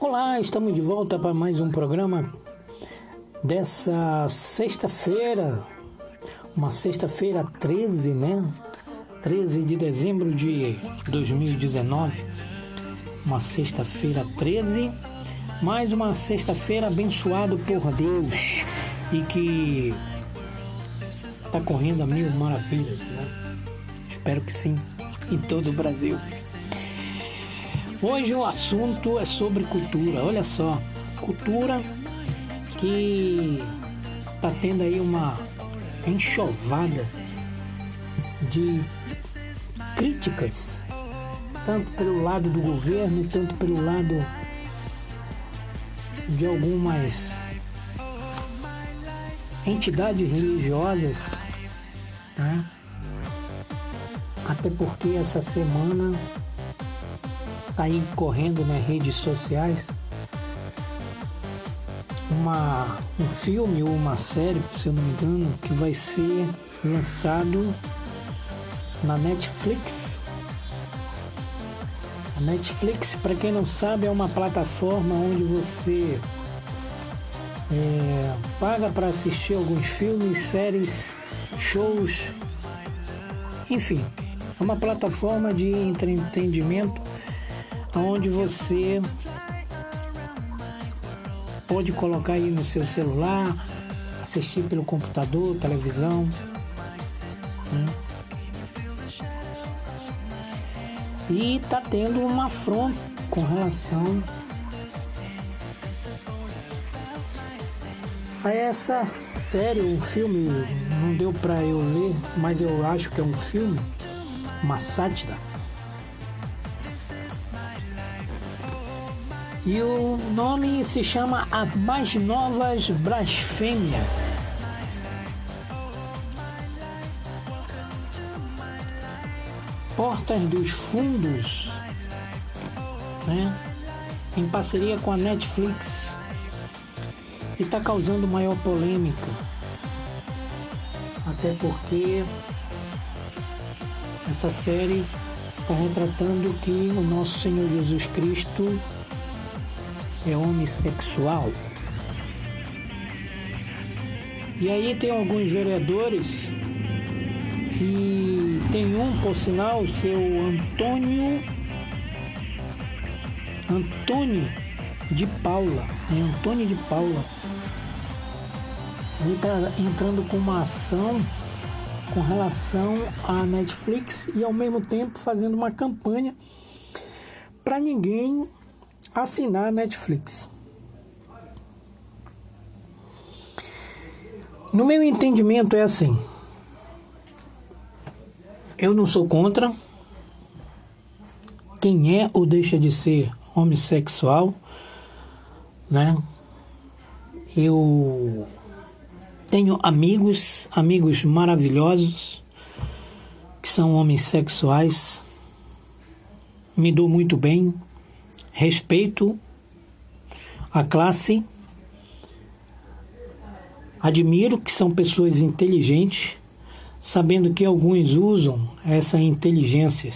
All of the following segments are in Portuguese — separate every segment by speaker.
Speaker 1: Olá, estamos de volta para mais um programa dessa sexta-feira, uma sexta-feira 13, né? 13 de dezembro de 2019, uma sexta-feira 13, mais uma sexta-feira abençoada por Deus e que está correndo a mil maravilhas, né? Espero que sim, em todo o Brasil. Hoje o assunto é sobre cultura. Olha só, cultura que está tendo aí uma enxovada de críticas, tanto pelo lado do governo, tanto pelo lado de algumas entidades religiosas, né? até porque essa semana está aí correndo nas redes sociais uma, um filme ou uma série, se eu não me engano, que vai ser lançado na Netflix. A Netflix, para quem não sabe, é uma plataforma onde você é, paga para assistir alguns filmes, séries, shows, enfim, é uma plataforma de entretenimento onde você pode colocar aí no seu celular, assistir pelo computador, televisão. Né? E está tendo uma afronta com relação a essa série, um filme, não deu para eu ler, mas eu acho que é um filme, uma sátira E o nome se chama A Mais Novas Blasfêmia. Portas dos Fundos, né? em parceria com a Netflix, e está causando maior polêmica, até porque essa série está retratando que o nosso Senhor Jesus Cristo é homossexual. E aí tem alguns vereadores e tem um, por sinal, seu Antônio Antônio de Paula, é Antônio de Paula. Ele está entrando com uma ação com relação à Netflix e ao mesmo tempo fazendo uma campanha para ninguém assinar a Netflix. No meu entendimento é assim. Eu não sou contra quem é ou deixa de ser homossexual, né? Eu tenho amigos, amigos maravilhosos que são homossexuais. Me dou muito bem, respeito a classe, admiro que são pessoas inteligentes, sabendo que alguns usam essa inteligência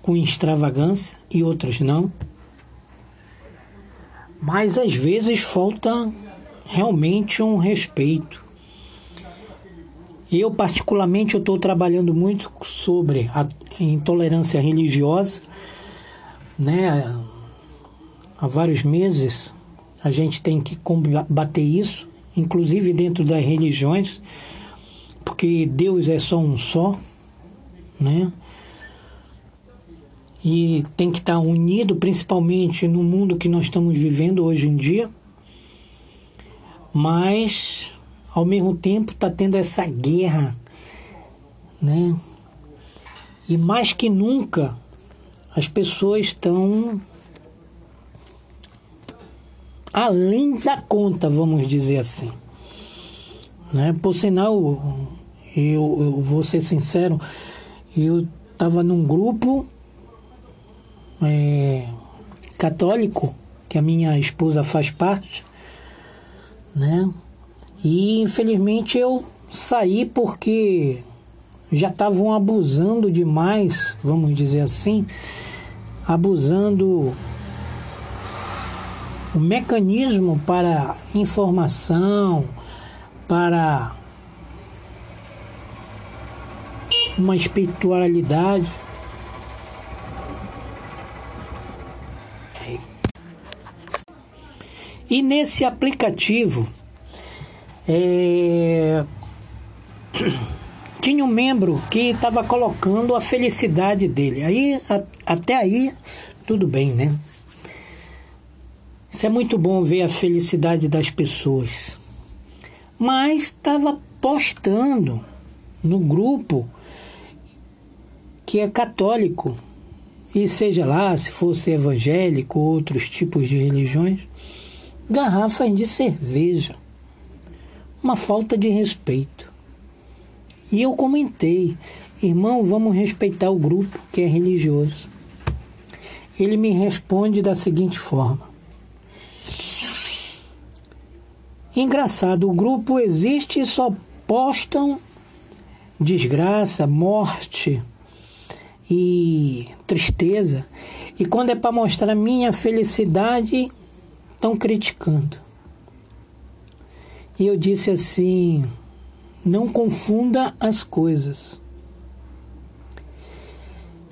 Speaker 1: com extravagância e outros não. Mas às vezes falta realmente um respeito. Eu particularmente estou trabalhando muito sobre a intolerância religiosa né? Há vários meses a gente tem que combater isso, inclusive dentro das religiões, porque Deus é só um só, né? E tem que estar unido, principalmente no mundo que nós estamos vivendo hoje em dia. Mas, ao mesmo tempo, está tendo essa guerra, né? E mais que nunca, as pessoas estão além da conta, vamos dizer assim. Né? Por sinal, eu, eu vou ser sincero, eu estava num grupo é, católico, que a minha esposa faz parte, né? E infelizmente eu saí porque já estavam abusando demais, vamos dizer assim, abusando o mecanismo para informação, para uma espiritualidade. E nesse aplicativo é, tinha um membro que estava colocando a felicidade dele. Aí a, até aí tudo bem, né? Isso é muito bom ver a felicidade das pessoas. Mas estava postando no grupo que é católico, e seja lá se fosse evangélico ou outros tipos de religiões, garrafas de cerveja. Uma falta de respeito. E eu comentei, irmão, vamos respeitar o grupo que é religioso. Ele me responde da seguinte forma: Engraçado, o grupo existe e só postam desgraça, morte e tristeza. E quando é para mostrar minha felicidade, estão criticando. E eu disse assim: não confunda as coisas.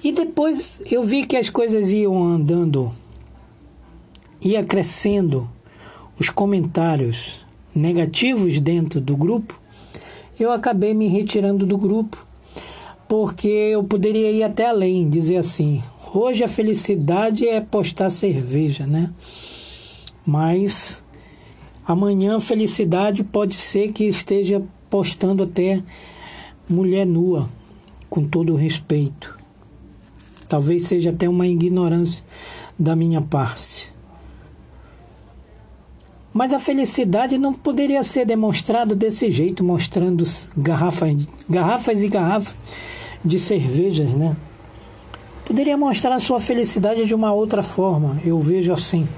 Speaker 1: E depois eu vi que as coisas iam andando, ia crescendo os comentários negativos dentro do grupo, eu acabei me retirando do grupo, porque eu poderia ir até além, dizer assim: hoje a felicidade é postar cerveja, né? Mas amanhã felicidade pode ser que esteja postando até mulher nua, com todo respeito. Talvez seja até uma ignorância da minha parte. Mas a felicidade não poderia ser demonstrada desse jeito, mostrando garrafas, garrafas e garrafas de cervejas, né? Poderia mostrar a sua felicidade de uma outra forma, eu vejo assim,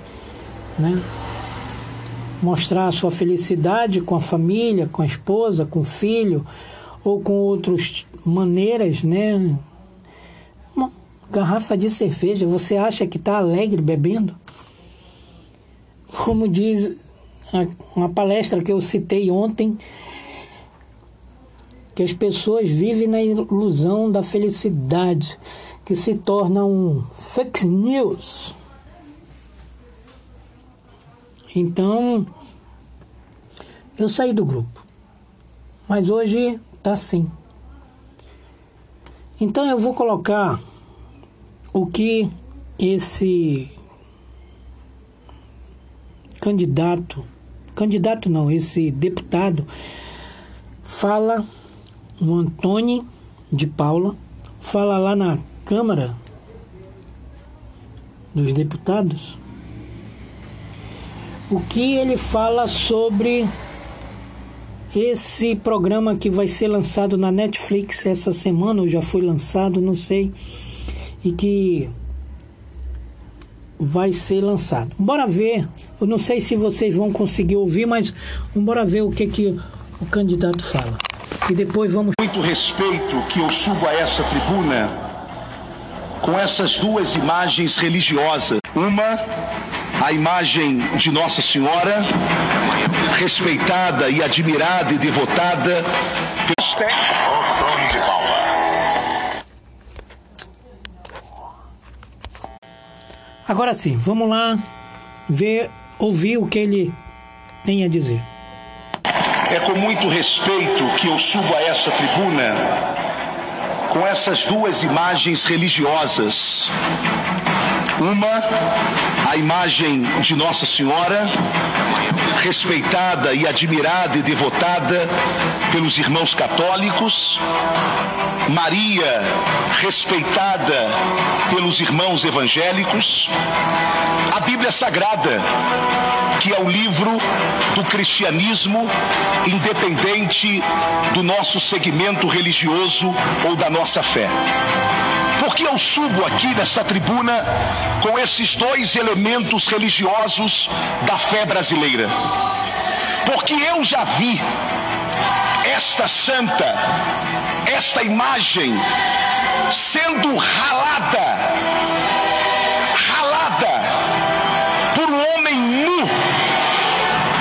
Speaker 1: né? Mostrar a sua felicidade com a família, com a esposa, com o filho, ou com outras maneiras, né? garrafa de cerveja, você acha que está alegre bebendo? Como diz uma palestra que eu citei ontem, que as pessoas vivem na ilusão da felicidade, que se torna um fake news. Então, eu saí do grupo, mas hoje está assim. Então eu vou colocar o que esse candidato, candidato não, esse deputado fala, o Antônio de Paula, fala lá na Câmara dos Deputados, o que ele fala sobre esse programa que vai ser lançado na Netflix essa semana, ou já foi lançado, não sei e que vai ser lançado. Bora ver. Eu não sei se vocês vão conseguir ouvir, mas bora ver o que que o candidato fala. E depois vamos
Speaker 2: muito respeito que eu subo a essa tribuna com essas duas imagens religiosas. Uma a imagem de Nossa Senhora, respeitada e admirada e devotada.
Speaker 1: Agora sim, vamos lá ver, ouvir o que ele tem a dizer.
Speaker 2: É com muito respeito que eu subo a essa tribuna com essas duas imagens religiosas. Uma, a imagem de Nossa Senhora, respeitada e admirada e devotada pelos irmãos católicos, Maria, respeitada pelos irmãos evangélicos, a Bíblia Sagrada, que é o livro do cristianismo, independente do nosso segmento religioso ou da nossa fé. Porque eu subo aqui nessa tribuna com esses dois elementos religiosos da fé brasileira? Porque eu já vi esta santa, esta imagem sendo ralada, ralada por um homem nu,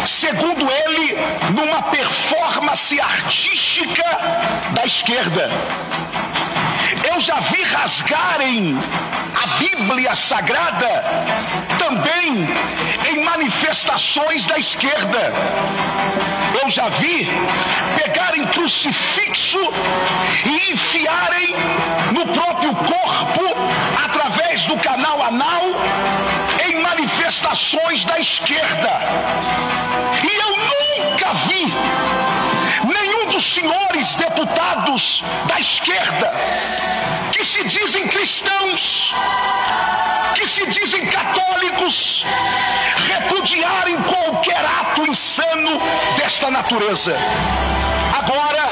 Speaker 2: segundo ele, numa performance artística da esquerda. Eu já vi rasgarem a Bíblia Sagrada também em manifestações da esquerda. Eu já vi pegarem crucifixo e enfiarem no próprio corpo através do canal anal em manifestações da esquerda. E eu nunca vi dos senhores deputados da esquerda que se dizem cristãos, que se dizem católicos, repudiarem qualquer ato insano desta natureza. Agora,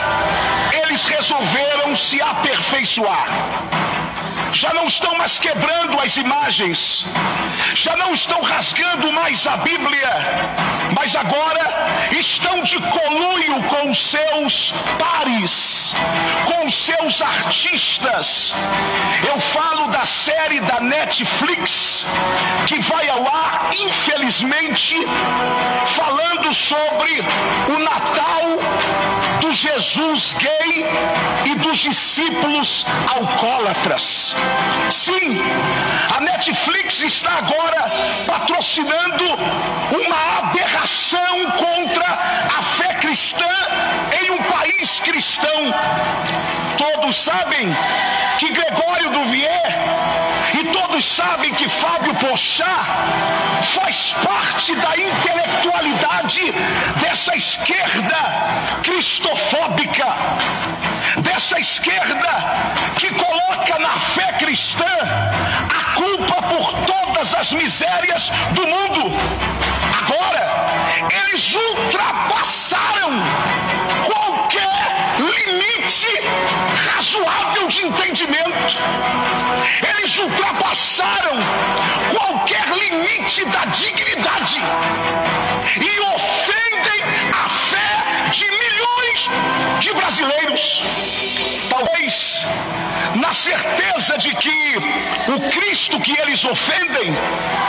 Speaker 2: eles resolveram se aperfeiçoar já não estão mais quebrando as imagens, já não estão rasgando mais a Bíblia, mas agora estão de conluio com os seus pares, com seus artistas. Eu falo da série da Netflix que vai ao ar, infelizmente, falando sobre o Natal do Jesus gay e dos discípulos alcoólatras. Sim, a Netflix está agora patrocinando uma aberração contra a fé cristã em um país cristão. Todos sabem que Gregório do Vier e todos sabem que Fábio Pochá faz parte da intelectualidade dessa esquerda cristofóbica, dessa esquerda que coloca na fé cristã a culpa por todas as misérias do mundo. Agora, eles ultrapassaram qualquer limite razoável de entendimento. Eles ultrapassaram qualquer limite da dignidade e ofendem a fé de milhões de brasileiros. Talvez na certeza de que o Cristo que eles ofendem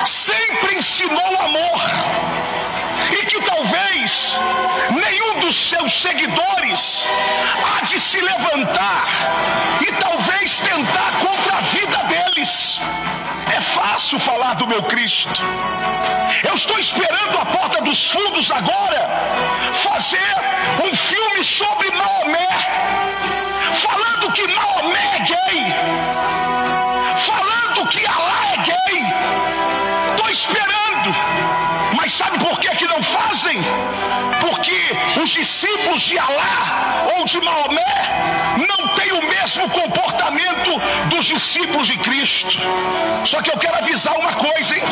Speaker 2: sempre ensinou amor e que talvez dos seus seguidores há de se levantar e talvez tentar contra a vida deles. É fácil falar do meu Cristo. Eu estou esperando a porta dos fundos agora fazer um filme sobre Maomé, falando que Maomé é gay, falando que Alá é gay. Estou esperando. Mas sabe por que, que não fazem? Porque os discípulos de Alá ou de Maomé não têm o mesmo comportamento dos discípulos de Cristo. Só que eu quero avisar uma coisa, hein?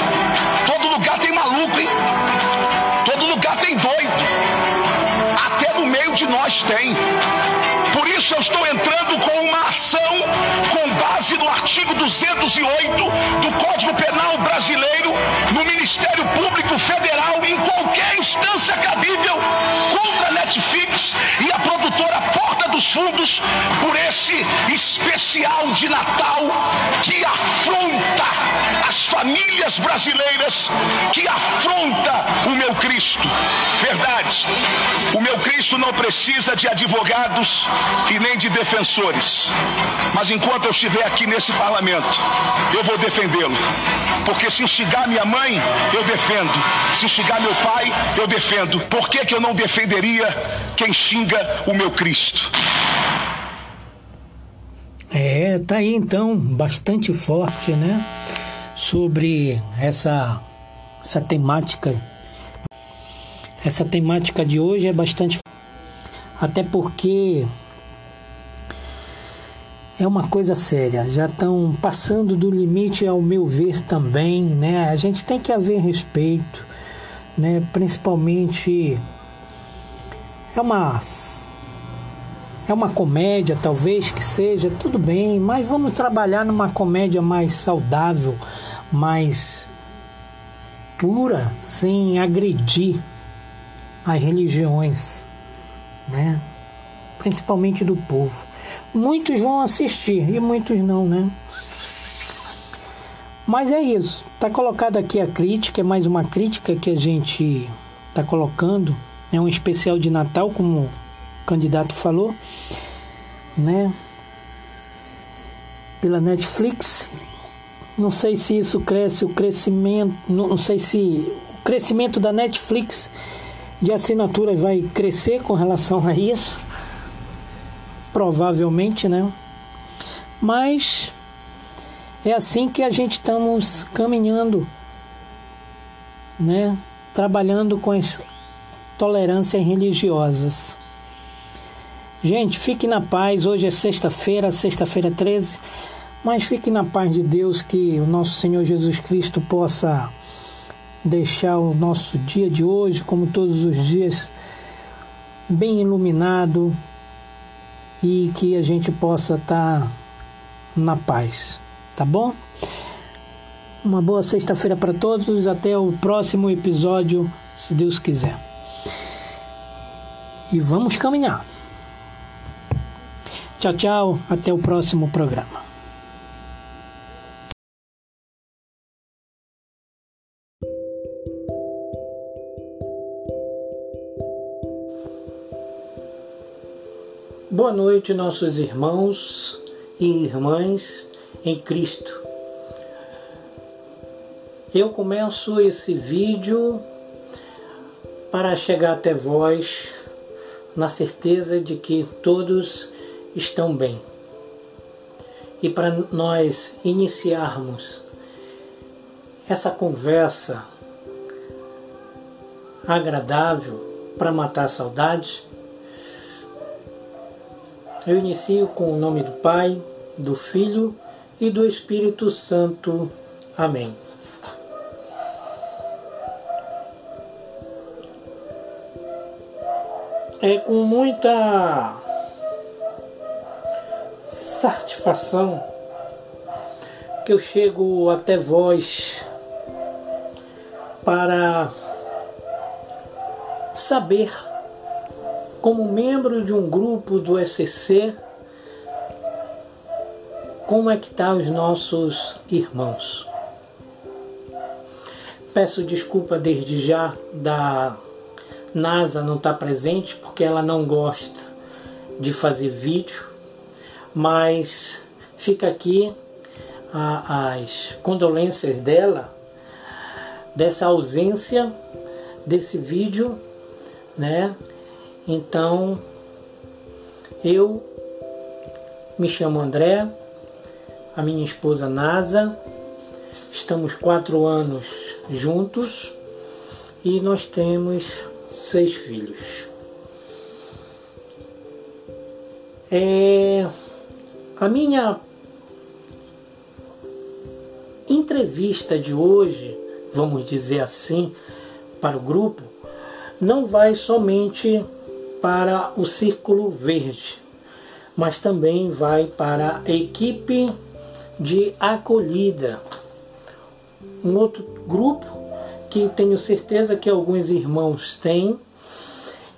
Speaker 2: Todo lugar tem maluco, hein? Todo lugar tem doido. Meio de nós tem. Por isso eu estou entrando com uma ação com base no artigo 208 do Código Penal Brasileiro no Ministério Público Federal em qualquer instância cabível contra a Netflix e a produtora Porta dos Fundos por esse especial de Natal que afronta as famílias brasileiras, que afronta o meu Cristo. Verdade, o meu Cristo não precisa de advogados e nem de defensores. Mas enquanto eu estiver aqui nesse parlamento, eu vou defendê-lo. Porque se instigar minha mãe, eu defendo. Se instigar meu pai, eu defendo. Por que, que eu não defenderia quem xinga o meu Cristo?
Speaker 1: É, tá aí então, bastante forte, né? Sobre essa, essa temática. Essa temática de hoje é bastante. Até porque é uma coisa séria, já estão passando do limite ao meu ver também, né? A gente tem que haver respeito, né? Principalmente é uma é uma comédia, talvez que seja, tudo bem, mas vamos trabalhar numa comédia mais saudável, mais pura, sem agredir as religiões, né? Principalmente do povo. Muitos vão assistir e muitos não, né? Mas é isso. Tá colocado aqui a crítica, é mais uma crítica que a gente tá colocando. É um especial de Natal, como candidato falou, né? Pela Netflix. Não sei se isso cresce, o crescimento, não sei se o crescimento da Netflix de assinaturas vai crescer com relação a isso. Provavelmente, né? Mas é assim que a gente estamos caminhando, né? Trabalhando com as tolerâncias religiosas. Gente, fique na paz. Hoje é sexta-feira, sexta-feira 13. Mas fique na paz de Deus, que o nosso Senhor Jesus Cristo possa deixar o nosso dia de hoje, como todos os dias, bem iluminado e que a gente possa estar na paz tá bom? Uma boa sexta-feira para todos, até o próximo episódio, se Deus quiser. E vamos caminhar. Tchau, tchau, até o próximo programa. Boa noite, nossos irmãos e irmãs em Cristo. Eu começo esse vídeo para chegar até vós na certeza de que todos estão bem. E para nós iniciarmos essa conversa agradável para matar saudades, eu inicio com o nome do Pai, do Filho e do Espírito Santo. Amém. É com muita satisfação que eu chego até vós para saber, como membro de um grupo do SCC, como é que estão tá os nossos irmãos. Peço desculpa desde já da NASA não estar tá presente porque ela não gosta de fazer vídeo, mas fica aqui a, as condolências dela dessa ausência desse vídeo, né? Então eu me chamo André, a minha esposa Nasa. Estamos quatro anos juntos e nós temos seis filhos. É, a minha entrevista de hoje, vamos dizer assim, para o grupo, não vai somente para o Círculo Verde, mas também vai para a equipe de acolhida. Um outro grupo que tenho certeza que alguns irmãos têm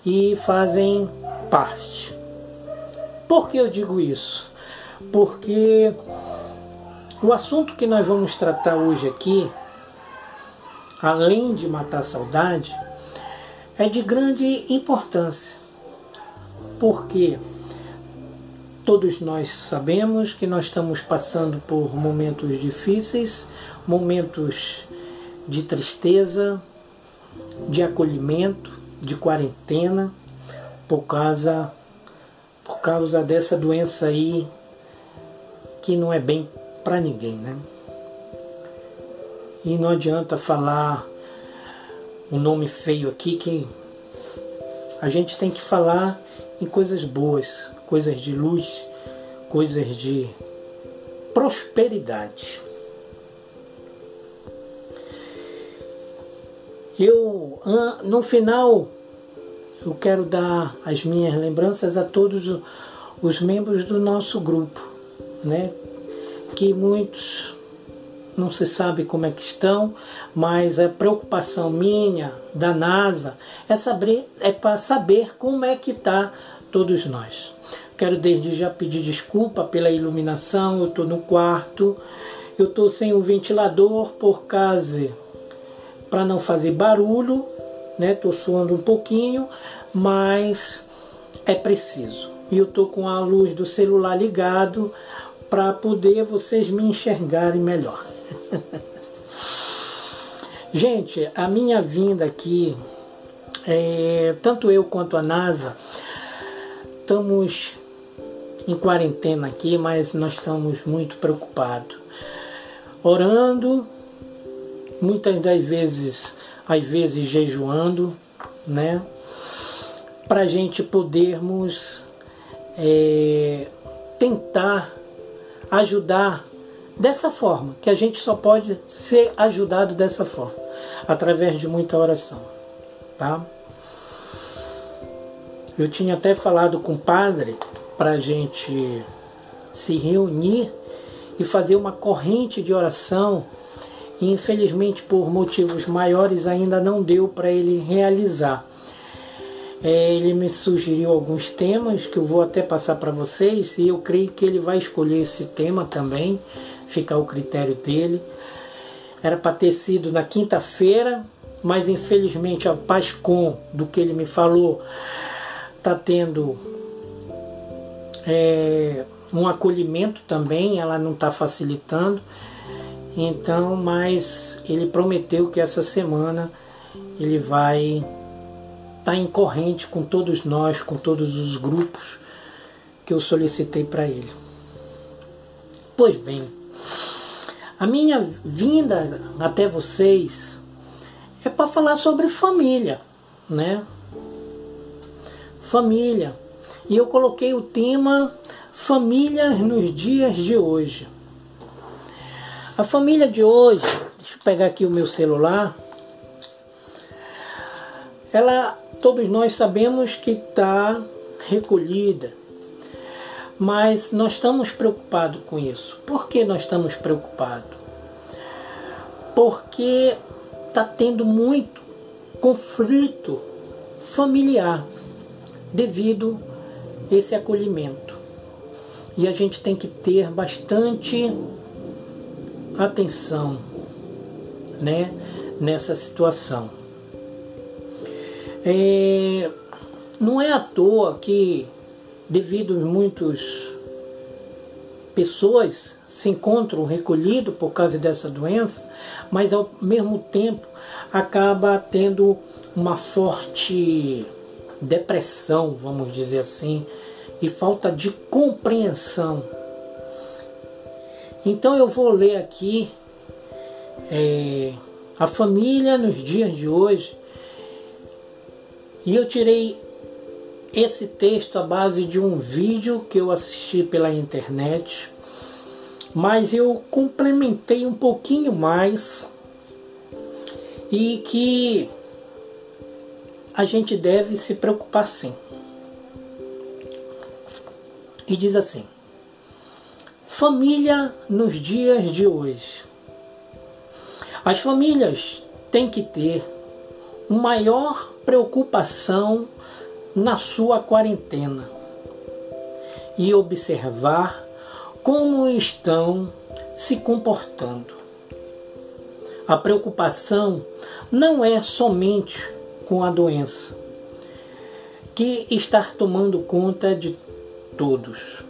Speaker 1: e fazem parte. Por que eu digo isso? Porque o assunto que nós vamos tratar hoje aqui, além de matar a saudade, é de grande importância. Porque Todos nós sabemos que nós estamos passando por momentos difíceis, momentos de tristeza, de acolhimento, de quarentena, por causa, por causa dessa doença aí que não é bem para ninguém, né? E não adianta falar um nome feio aqui que a gente tem que falar em coisas boas, coisas de luz, coisas de prosperidade. Eu, no final, eu quero dar as minhas lembranças a todos os membros do nosso grupo, né? Que muitos não se sabe como é que estão, mas a preocupação minha da NASA é saber é para saber como é que está todos nós. Quero desde já pedir desculpa pela iluminação, eu estou no quarto, eu estou sem o ventilador por causa para não fazer barulho, né? Estou suando um pouquinho, mas é preciso. E eu tô com a luz do celular ligado para poder vocês me enxergarem melhor. Gente, a minha vinda aqui, é, tanto eu quanto a NASA, estamos em quarentena aqui, mas nós estamos muito preocupados. Orando, muitas das vezes, às vezes jejuando, né? Para a gente podermos é, tentar ajudar dessa forma, que a gente só pode ser ajudado dessa forma, através de muita oração, tá? Eu tinha até falado com o padre para a gente se reunir e fazer uma corrente de oração. E infelizmente, por motivos maiores, ainda não deu para ele realizar. É, ele me sugeriu alguns temas que eu vou até passar para vocês e eu creio que ele vai escolher esse tema também, ficar o critério dele. Era para ter sido na quinta-feira, mas infelizmente a Pascom, do que ele me falou, está tendo é, um acolhimento também, ela não está facilitando. Então, mas ele prometeu que essa semana ele vai está em corrente com todos nós, com todos os grupos que eu solicitei para ele. Pois bem, a minha vinda até vocês é para falar sobre família, né? Família. E eu coloquei o tema Família nos dias de hoje. A família de hoje, deixa eu pegar aqui o meu celular, ela todos nós sabemos que está recolhida, mas nós estamos preocupados com isso. Por que nós estamos preocupados? Porque está tendo muito conflito familiar devido esse acolhimento. E a gente tem que ter bastante atenção né, nessa situação. É, não é à toa que, devido a muitas pessoas se encontram recolhidos por causa dessa doença, mas ao mesmo tempo acaba tendo uma forte depressão, vamos dizer assim, e falta de compreensão. Então eu vou ler aqui é, a família nos dias de hoje e eu tirei esse texto à base de um vídeo que eu assisti pela internet, mas eu complementei um pouquinho mais e que a gente deve se preocupar sim. E diz assim: Família nos dias de hoje. As famílias têm que ter maior preocupação na sua quarentena e observar como estão se comportando. A preocupação não é somente com a doença que está tomando conta de todos,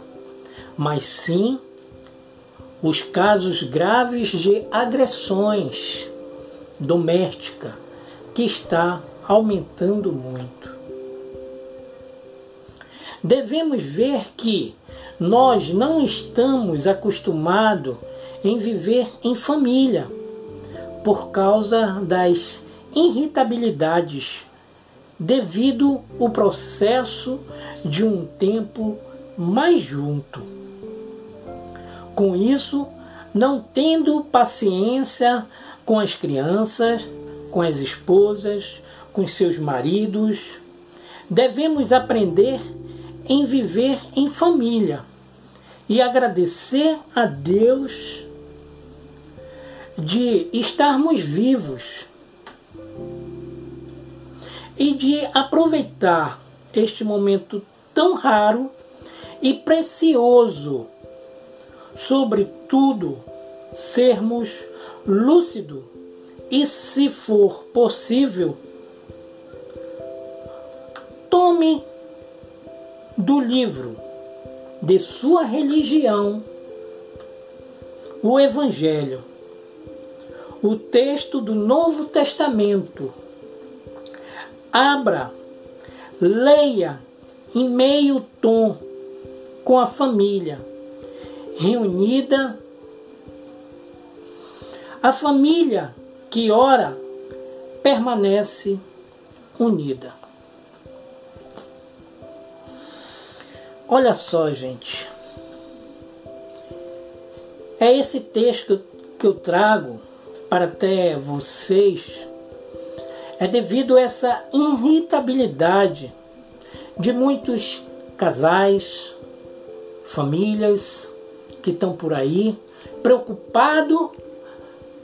Speaker 1: mas sim os casos graves de agressões domésticas que está aumentando muito. Devemos ver que nós não estamos acostumados em viver em família por causa das irritabilidades devido ao processo de um tempo mais junto. Com isso, não tendo paciência com as crianças, com as esposas, com seus maridos. Devemos aprender em viver em família e agradecer a Deus de estarmos vivos e de aproveitar este momento tão raro e precioso, sobretudo sermos lúcidos e, se for possível, tome do livro de sua religião, o Evangelho, o texto do Novo Testamento. Abra, leia em meio tom com a família reunida. A família que ora permanece unida. Olha só, gente. É esse texto que eu trago para até vocês. É devido a essa irritabilidade de muitos casais, famílias que estão por aí, preocupado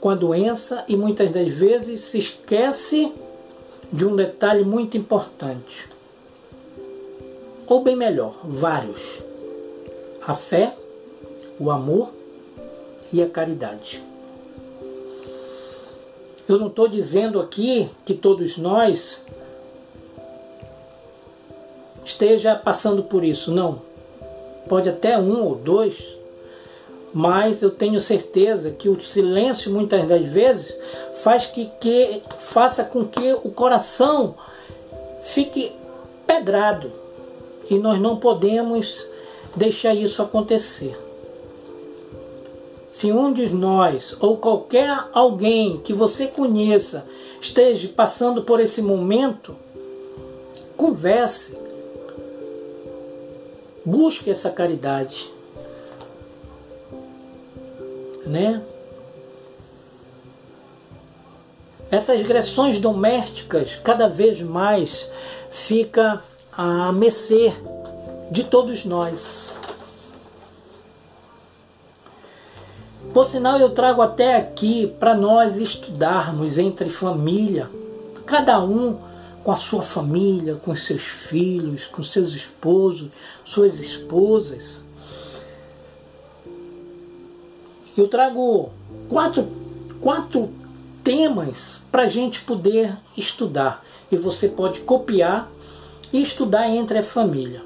Speaker 1: com a doença e muitas das vezes se esquece de um detalhe muito importante. Ou bem melhor, vários. A fé, o amor e a caridade. Eu não estou dizendo aqui que todos nós esteja passando por isso, não. Pode até um ou dois, mas eu tenho certeza que o silêncio muitas das vezes faz que, que faça com que o coração fique pedrado e nós não podemos deixar isso acontecer. Se um de nós ou qualquer alguém que você conheça esteja passando por esse momento, converse, busque essa caridade né? Essas agressões domésticas cada vez mais fica a mercê de todos nós. Por sinal, eu trago até aqui para nós estudarmos entre família, cada um com a sua família, com seus filhos, com seus esposos, suas esposas eu trago quatro, quatro temas para a gente poder estudar. E você pode copiar e estudar entre a família.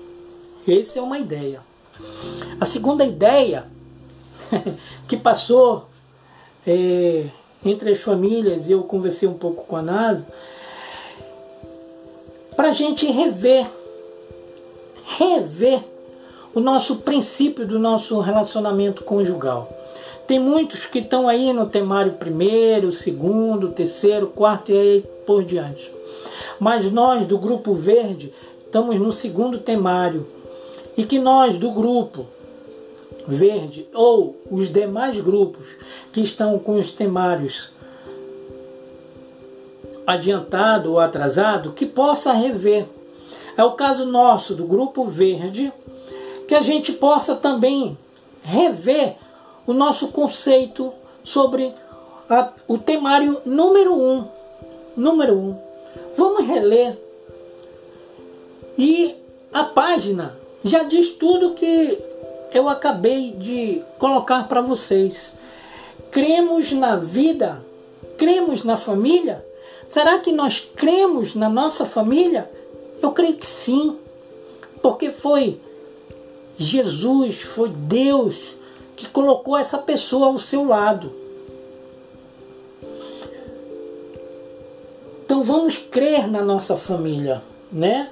Speaker 1: Essa é uma ideia. A segunda ideia que passou é, entre as famílias, e eu conversei um pouco com a NASA, para a gente rever, rever o nosso princípio do nosso relacionamento conjugal. Tem muitos que estão aí no temário primeiro, segundo, terceiro, quarto e aí por diante. Mas nós do Grupo Verde estamos no segundo temário. E que nós do Grupo Verde ou os demais grupos que estão com os temários adiantado ou atrasado, que possa rever. É o caso nosso do Grupo Verde, que a gente possa também rever o nosso conceito sobre a, o temário número um. Número um. Vamos reler. E a página já diz tudo que eu acabei de colocar para vocês. Cremos na vida? Cremos na família? Será que nós cremos na nossa família? Eu creio que sim, porque foi Jesus, foi Deus que colocou essa pessoa ao seu lado. Então vamos crer na nossa família, né?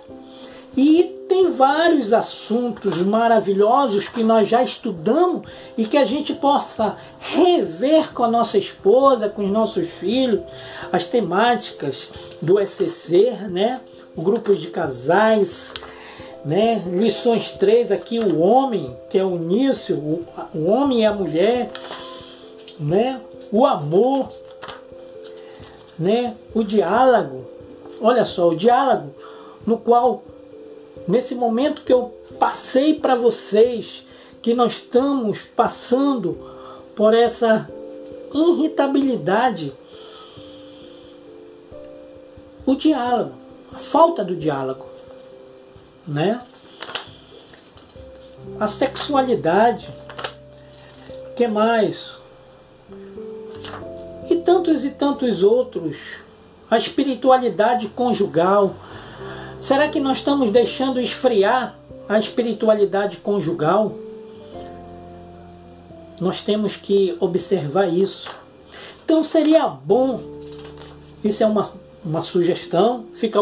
Speaker 1: E tem vários assuntos maravilhosos que nós já estudamos e que a gente possa rever com a nossa esposa, com os nossos filhos, as temáticas do ECC, né? O grupo de casais, né? Lições 3 aqui, o homem, que é o início, o, homem e a mulher, né? o amor, né? o diálogo. Olha só, o diálogo no qual, nesse momento que eu passei para vocês, que nós estamos passando por essa irritabilidade, o diálogo, a falta do diálogo né? A sexualidade, que mais? E tantos e tantos outros. A espiritualidade conjugal. Será que nós estamos deixando esfriar a espiritualidade conjugal, nós temos que observar isso. Então seria bom, isso é uma, uma sugestão, fica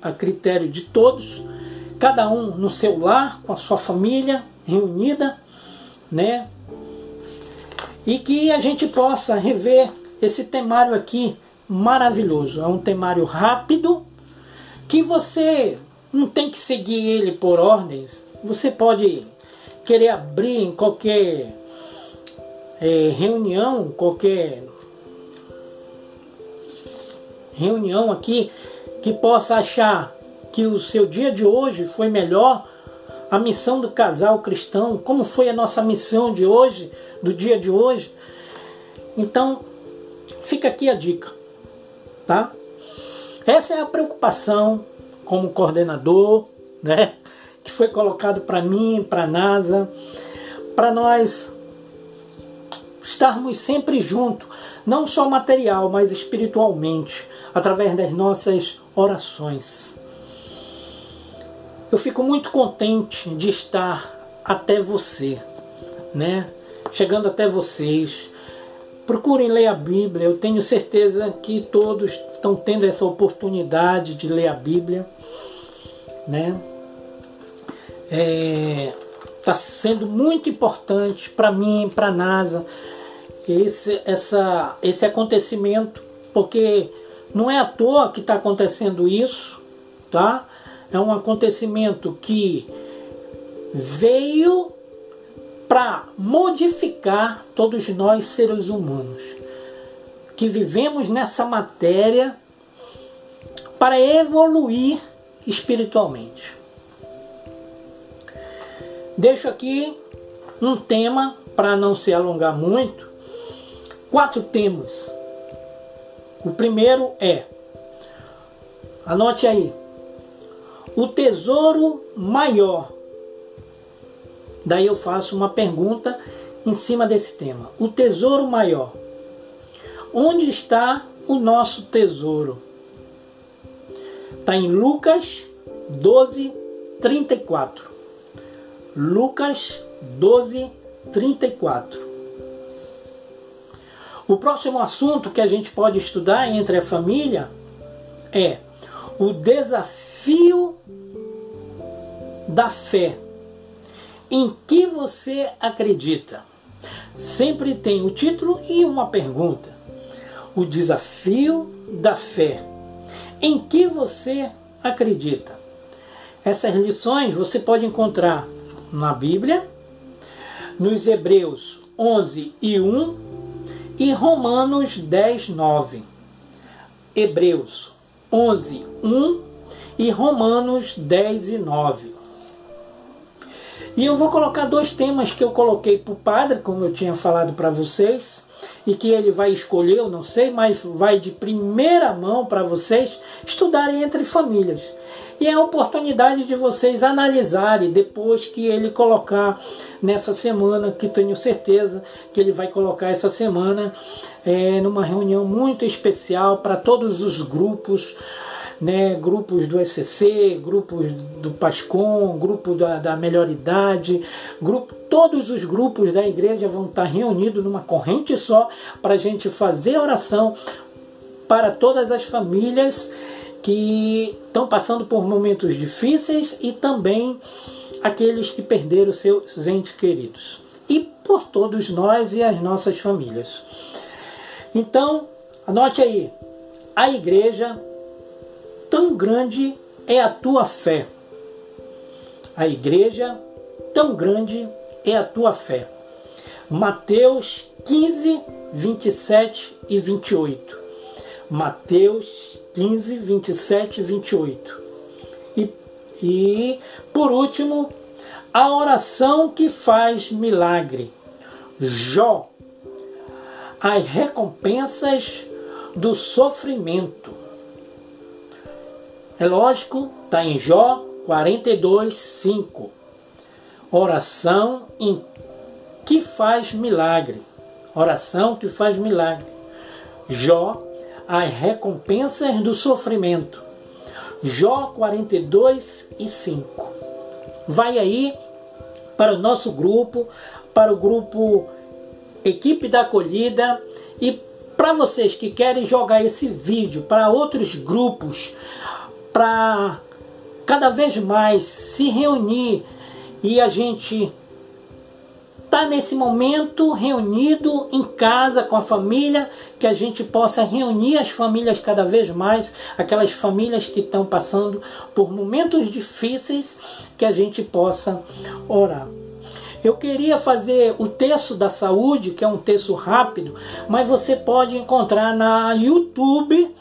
Speaker 1: a critério de todos, cada um no seu lar, com a sua família reunida, né? E que a gente possa rever esse temário aqui maravilhoso. É um temário rápido que você não tem que seguir ele por ordens. Você pode querer abrir em qualquer é, reunião, qualquer reunião aqui que possa achar que o seu dia de hoje foi melhor, a missão do casal cristão, como foi a nossa missão de hoje, do dia de hoje. Então, fica aqui a dica, tá? Essa é a preocupação como coordenador, né? Que foi colocado para mim, para a NASA, para nós estarmos sempre juntos, não só material, mas espiritualmente, através das nossas orações. Eu fico muito contente de estar até você, né? Chegando até vocês. Procurem ler a Bíblia. Eu tenho certeza que todos estão tendo essa oportunidade de ler a Bíblia, né? Está é, sendo muito importante para mim, para a NASA, esse, essa, esse acontecimento, porque não é à toa que está acontecendo isso, tá? É um acontecimento que veio para modificar todos nós seres humanos que vivemos nessa matéria para evoluir espiritualmente. Deixo aqui um tema para não se alongar muito, quatro temas. O primeiro é, anote aí, o tesouro maior. Daí eu faço uma pergunta em cima desse tema. O tesouro maior. Onde está o nosso tesouro? Está em Lucas 12, 34. Lucas 12, 34. O próximo assunto que a gente pode estudar entre a família é o desafio da fé. Em que você acredita? Sempre tem o título e uma pergunta. O desafio da fé. Em que você acredita? Essas lições você pode encontrar na Bíblia, nos Hebreus 11 e 1 e Romanos 10, 9. Hebreus 11, 1 e Romanos 10 e 9. E eu vou colocar dois temas que eu coloquei para o padre, como eu tinha falado para vocês, e que ele vai escolher, eu não sei, mas vai de primeira mão para vocês estudarem entre famílias. E é a oportunidade de vocês analisarem depois que ele colocar nessa semana, que tenho certeza que ele vai colocar essa semana, é, numa reunião muito especial para todos os grupos. Né, grupos do SCC, grupos do PASCOM, grupo da, da Melhor Idade, grupo, todos os grupos da igreja vão estar reunidos numa corrente só para a gente fazer oração para todas as famílias que estão passando por momentos difíceis e também aqueles que perderam seus entes queridos. E por todos nós e as nossas famílias. Então, anote aí: a igreja, tão grande é a tua fé. A igreja, tão grande é a tua fé. Mateus 15, 27 e 28. Mateus 15, 27 e 28. E, e, por último, a oração que faz milagre. Jó, as recompensas do sofrimento. É lógico, está em Jó 42, 5. Oração em que faz milagre. Oração que faz milagre. Jó as recompensas do sofrimento. Jó 42 e 5. vai aí para o nosso grupo, para o grupo Equipe da Acolhida e para vocês que querem jogar esse vídeo para outros grupos, para cada vez mais se reunir e a gente tá nesse momento reunido em casa com a família, que a gente possa reunir as famílias cada vez mais, aquelas famílias que estão passando por momentos difíceis, que a gente possa orar. Eu queria fazer o texto da saúde, que é um texto rápido, mas você pode encontrar na YouTube,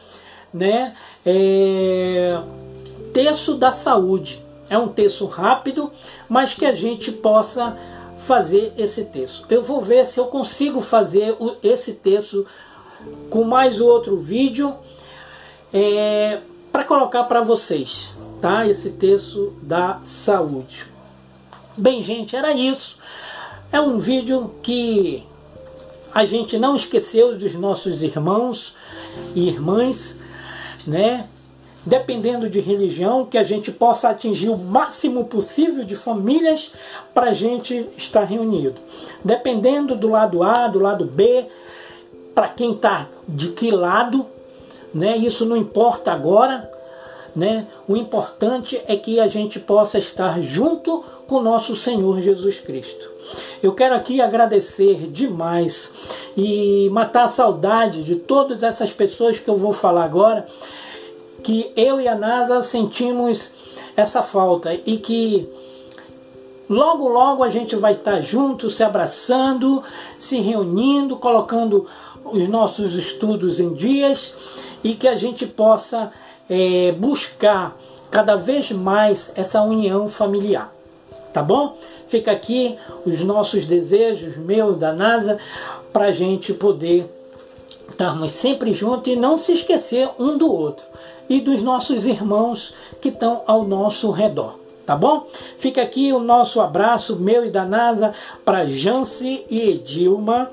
Speaker 1: né? É, texto da saúde. É um texto rápido, mas que a gente possa fazer esse texto. Eu vou ver se eu consigo fazer esse texto com mais outro vídeo é, para colocar para vocês, tá? Esse texto da saúde. Bem, gente, era isso. É um vídeo que a gente não esqueceu dos nossos irmãos e irmãs, né? Dependendo de religião, que a gente possa atingir o máximo possível de famílias para a gente estar reunido. Dependendo do lado A, do lado B, para quem está de que lado, né? Isso não importa agora, né? O importante é que a gente possa estar junto com nosso Senhor Jesus Cristo. Eu quero aqui agradecer demais e matar a saudade de todas essas pessoas que eu vou falar agora, que eu e a NASA sentimos essa falta e que logo logo a gente vai estar junto, se abraçando, se reunindo, colocando os nossos estudos em dias e que a gente possa é, buscar cada vez mais essa união familiar. Tá bom? Fica aqui os nossos desejos, meus, da NASA, para a gente poder estarmos sempre juntos e não se esquecer um do outro e dos nossos irmãos que estão ao nosso redor. Tá bom? Fica aqui o nosso abraço, meu e da NASA, para Jance e Edilma.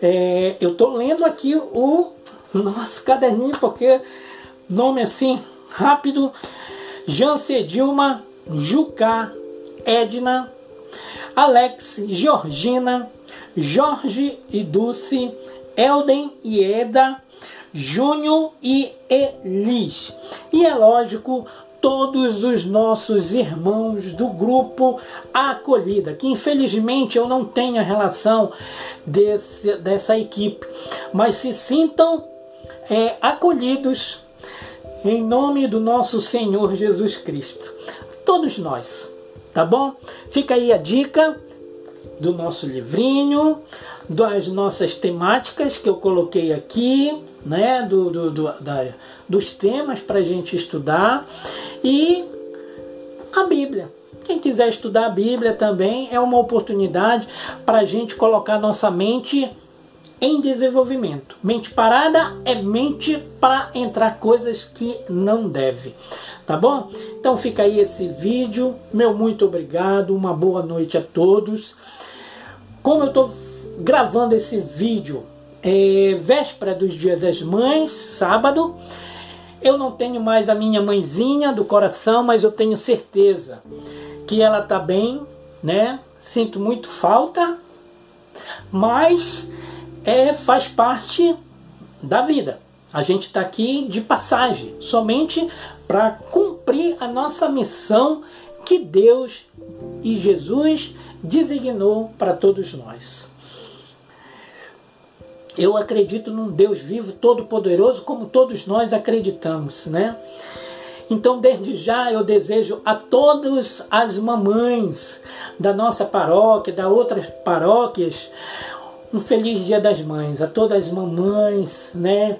Speaker 1: É, eu estou lendo aqui o nosso caderninho, porque nome assim, rápido, Jance Dilma, Jucá, Edna, Alex, Georgina, Jorge e Dulce, Elden e Eda, Júnior e Elis. E é lógico, todos os nossos irmãos do grupo Acolhida, que infelizmente eu não tenho a relação desse, dessa equipe, mas se sintam é, acolhidos em nome do nosso Senhor Jesus Cristo. Todos nós, tá bom? Fica aí a dica do nosso livrinho, das nossas temáticas que eu coloquei aqui, né? Do, do, do da, dos temas para a gente estudar e a Bíblia. Quem quiser estudar a Bíblia também é uma oportunidade para a gente colocar nossa mente em desenvolvimento. Mente parada é mente para entrar coisas que não deve. Tá bom? Então fica aí esse vídeo. Meu muito obrigado. Uma boa noite a todos. Como eu estou gravando esse vídeo é véspera dos Dia das Mães, sábado, eu não tenho mais a minha mãezinha do coração, mas eu tenho certeza que ela está bem, né? Sinto muito falta, mas é, faz parte da vida. A gente está aqui de passagem, somente para cumprir a nossa missão que Deus e Jesus designou para todos nós. Eu acredito num Deus vivo, todo-poderoso, como todos nós acreditamos, né? Então, desde já, eu desejo a todas as mamães da nossa paróquia, da outras paróquias, um feliz Dia das Mães a todas as mamães, né?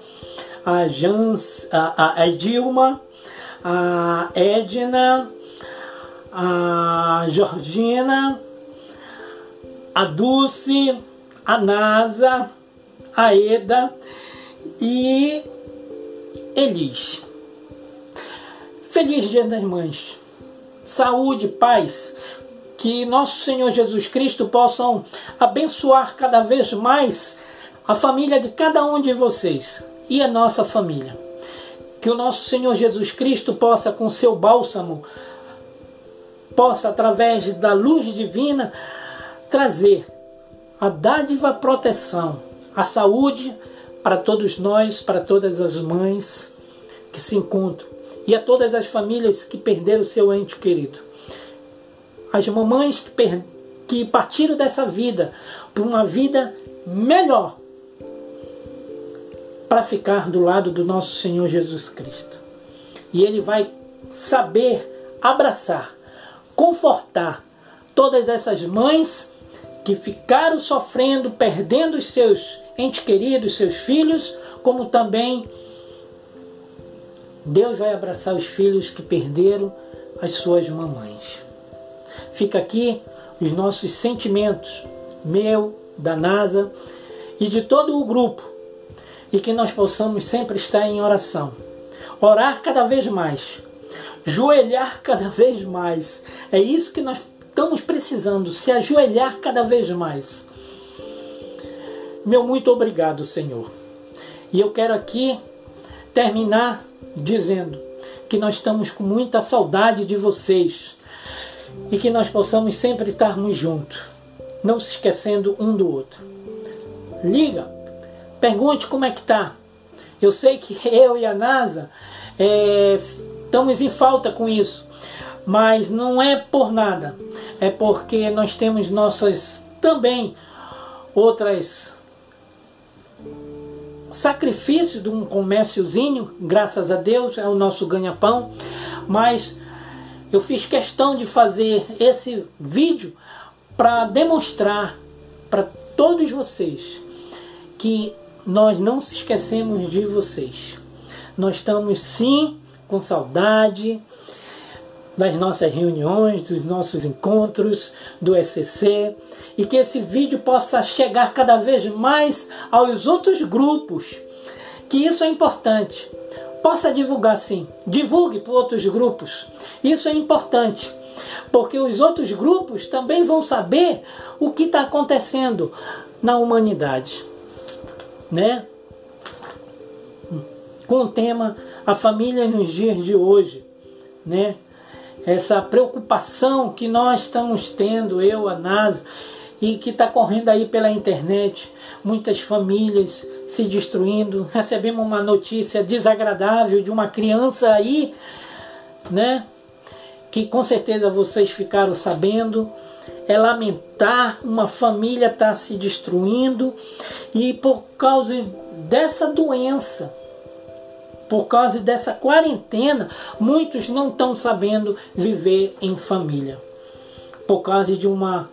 Speaker 1: A Jans, a, a, Dilma, a Edna, a Georgina, a Dulce, a Nasa, a Eda e Elis. Feliz Dia das Mães. Saúde, paz, que nosso Senhor Jesus Cristo possam abençoar cada vez mais a família de cada um de vocês e a nossa família. Que o nosso Senhor Jesus Cristo possa, com seu bálsamo, possa, através da luz divina, trazer a dádiva proteção, a saúde para todos nós, para todas as mães que se encontram e a todas as famílias que perderam seu ente querido. As mamães que, per... que partiram dessa vida por uma vida melhor para ficar do lado do nosso Senhor Jesus Cristo. E Ele vai saber abraçar, confortar todas essas mães que ficaram sofrendo, perdendo os seus entes queridos, seus filhos, como também Deus vai abraçar os filhos que perderam as suas mamães. Fica aqui os nossos sentimentos, meu, da NASA e de todo o grupo, e que nós possamos sempre estar em oração. Orar cada vez mais, joelhar cada vez mais. É isso que nós estamos precisando, se ajoelhar cada vez mais. Meu muito obrigado, Senhor. E eu quero aqui terminar dizendo que nós estamos com muita saudade de vocês e que nós possamos sempre estarmos juntos, não se esquecendo um do outro. Liga, pergunte como é que tá. Eu sei que eu e a NASA é, estamos em falta com isso, mas não é por nada, é porque nós temos nossas também outras sacrifício de um comérciozinho, graças a Deus, é o nosso ganha-pão, mas eu fiz questão de fazer esse vídeo para demonstrar para todos vocês que nós não se esquecemos de vocês. Nós estamos sim com saudade das nossas reuniões, dos nossos encontros, do ECC, e que esse vídeo possa chegar cada vez mais aos outros grupos, que isso é importante. Possa divulgar sim, divulgue para outros grupos, isso é importante, porque os outros grupos também vão saber o que está acontecendo na humanidade, né? Com o tema A Família nos Dias de Hoje, né? essa preocupação que nós estamos tendo, eu, a NASA, e que está correndo aí pela internet, muitas famílias se destruindo. Recebemos uma notícia desagradável de uma criança aí, né? Que com certeza vocês ficaram sabendo. É lamentar, uma família está se destruindo e por causa dessa doença por causa dessa quarentena, muitos não estão sabendo viver em família. Por causa de uma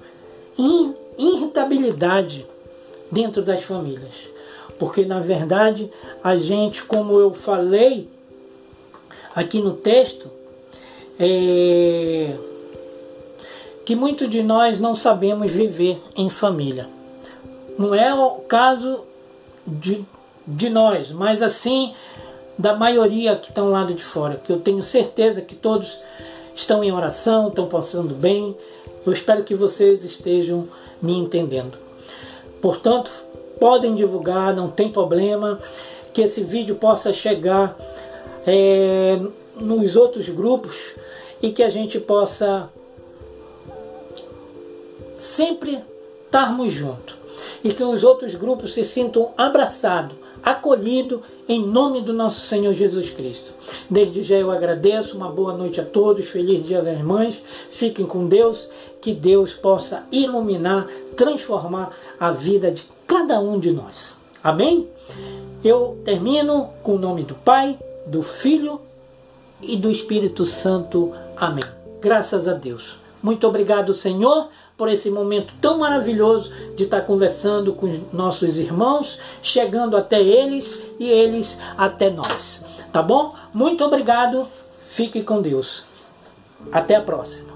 Speaker 1: irritabilidade dentro das famílias. Porque na verdade, a gente, como eu falei aqui no texto, é que muitos de nós não sabemos viver em família. Não é o caso de, de nós, mas assim da maioria que estão lá de fora, que eu tenho certeza que todos estão em oração, estão passando bem. Eu espero que vocês estejam me entendendo. Portanto, podem divulgar, não tem problema, que esse vídeo possa chegar é, nos outros grupos e que a gente possa sempre estarmos juntos e que os outros grupos se sintam abraçados acolhido em nome do nosso Senhor Jesus Cristo. Desde já eu agradeço, uma boa noite a todos, feliz Dia das Mães, fiquem com Deus, que Deus possa iluminar, transformar a vida de cada um de nós. Amém? Eu termino com o nome do Pai, do Filho e do Espírito Santo. Amém. Graças a Deus. Muito obrigado, Senhor por esse momento tão maravilhoso de estar conversando com nossos irmãos, chegando até eles e eles até nós. Tá bom? Muito obrigado. Fique com Deus. Até a próxima.